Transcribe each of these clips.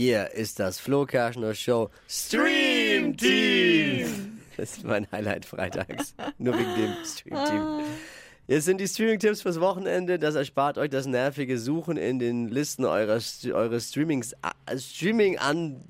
Hier ist das Flo Kerschner Show Stream Team. Das ist mein Highlight freitags. Nur wegen dem Stream Team. Jetzt sind die Streaming-Tipps fürs Wochenende. Das erspart euch das nervige Suchen in den Listen eurer, eures Streamings, äh, Streaming an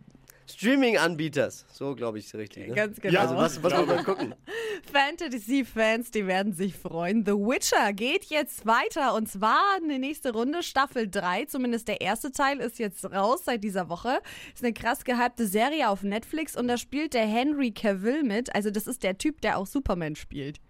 Streaming-Anbieters. So glaube ich richtig. Ne? Ganz genau. Also was, was muss man gucken? Fantasy-Fans, die werden sich freuen. The Witcher geht jetzt weiter und zwar eine nächste Runde, Staffel 3. Zumindest der erste Teil ist jetzt raus seit dieser Woche. Ist eine krass gehypte Serie auf Netflix und da spielt der Henry Cavill mit. Also das ist der Typ, der auch Superman spielt.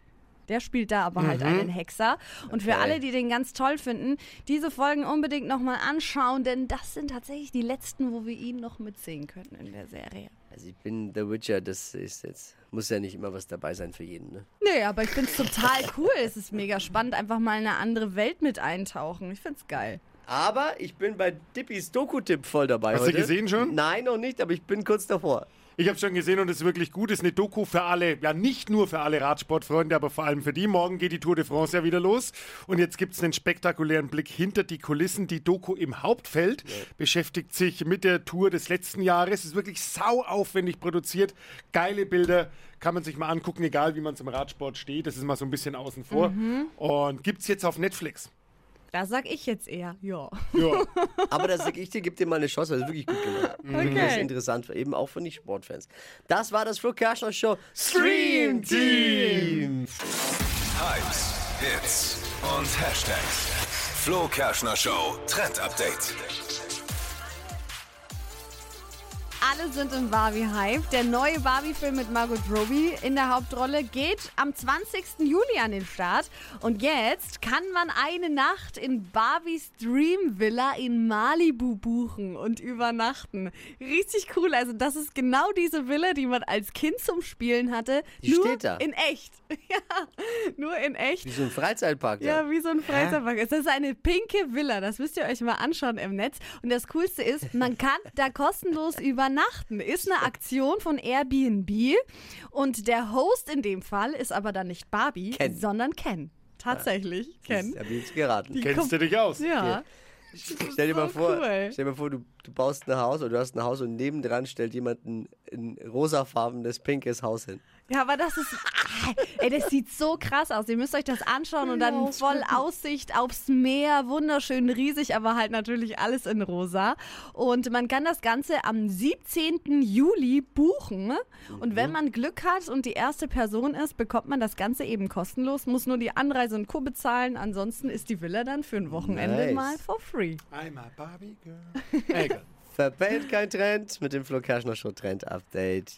Der spielt da aber halt einen Hexer. Und für Okay. alle, die den ganz toll finden, diese Folgen unbedingt nochmal anschauen, denn das sind tatsächlich die letzten, wo wir ihn noch mitsehen können in der Serie. Also ich bin The Witcher, das ist jetzt, muss ja nicht immer was dabei sein für jeden. Ne? Nee, aber ich find's total cool. Es ist mega spannend, einfach mal in eine andere Welt mit eintauchen. Ich find's geil. Aber ich bin bei Dippis Doku-Tipp voll dabei Hast du heute. gesehen schon? Nein, noch nicht, aber ich bin kurz davor. Ich habe schon gesehen und es ist wirklich gut. Es ist eine Doku für alle, ja nicht nur für alle Radsportfreunde, aber vor allem für die. Morgen geht die Tour de France ja wieder los. Und jetzt gibt es einen spektakulären Blick hinter die Kulissen. Die Doku im Hauptfeld beschäftigt sich mit der Tour des letzten Jahres. Ist wirklich sau aufwendig produziert. Geile Bilder. Kann man sich mal angucken, egal wie man zum Radsport steht. Das ist mal so ein bisschen außen vor. Und gibt's jetzt auf Netflix. Da sag ich jetzt eher, ja. Ja. Aber das sag ich dir, gib dir mal eine Chance, weil es wirklich gut gemacht. Okay. Das ist interessant, eben auch für Nicht-Sportfans. Das war das Flo Kerschner Show Stream Team. Hypes, Hits und Hashtags. Flo Kerschner Show Trend Update. Alle sind im Barbie-Hype. Der neue Barbie-Film mit Margot Robbie in der Hauptrolle geht am 20. Juli an den Start. Und jetzt kann man eine Nacht in Barbies Dream Villa in Malibu buchen und übernachten. Richtig cool. Also das ist genau diese Villa, die man als Kind zum Spielen hatte. Die nur steht da. In echt. Ja, nur in echt. Wie so ein Freizeitpark. Ja, da. wie so ein Freizeitpark. Es ist eine pinke Villa, das müsst ihr euch mal anschauen im Netz. Und das Coolste ist, man kann da kostenlos übernachten. Ist eine Aktion von Airbnb. Und der Host in dem Fall ist aber dann nicht Barbie, Ken. sondern Ken. Tatsächlich, Ken. Ich hab jetzt geraten. Die Kennst du dich aus? Ja. Stell dir mal vor, cool. stell dir mal vor du, du baust ein Haus oder du hast ein Haus und nebendran stellt jemand ein, ein rosafarbenes, pinkes Haus hin. Ja, aber das ist. Ey, das sieht so krass aus. Ihr müsst euch das anschauen und dann voll Aussicht aufs Meer. Wunderschön riesig, aber halt natürlich alles in rosa. Und man kann das Ganze am 17. Juli buchen. Und wenn man Glück hat und die erste Person ist, bekommt man das Ganze eben kostenlos, muss nur die Anreise und Co. bezahlen. Ansonsten ist die Villa dann für ein Wochenende Nice. mal for free. I'm a Barbie Girl. Egal. Verpennt kein Trend mit dem Flo Kerschner Show Trend Update.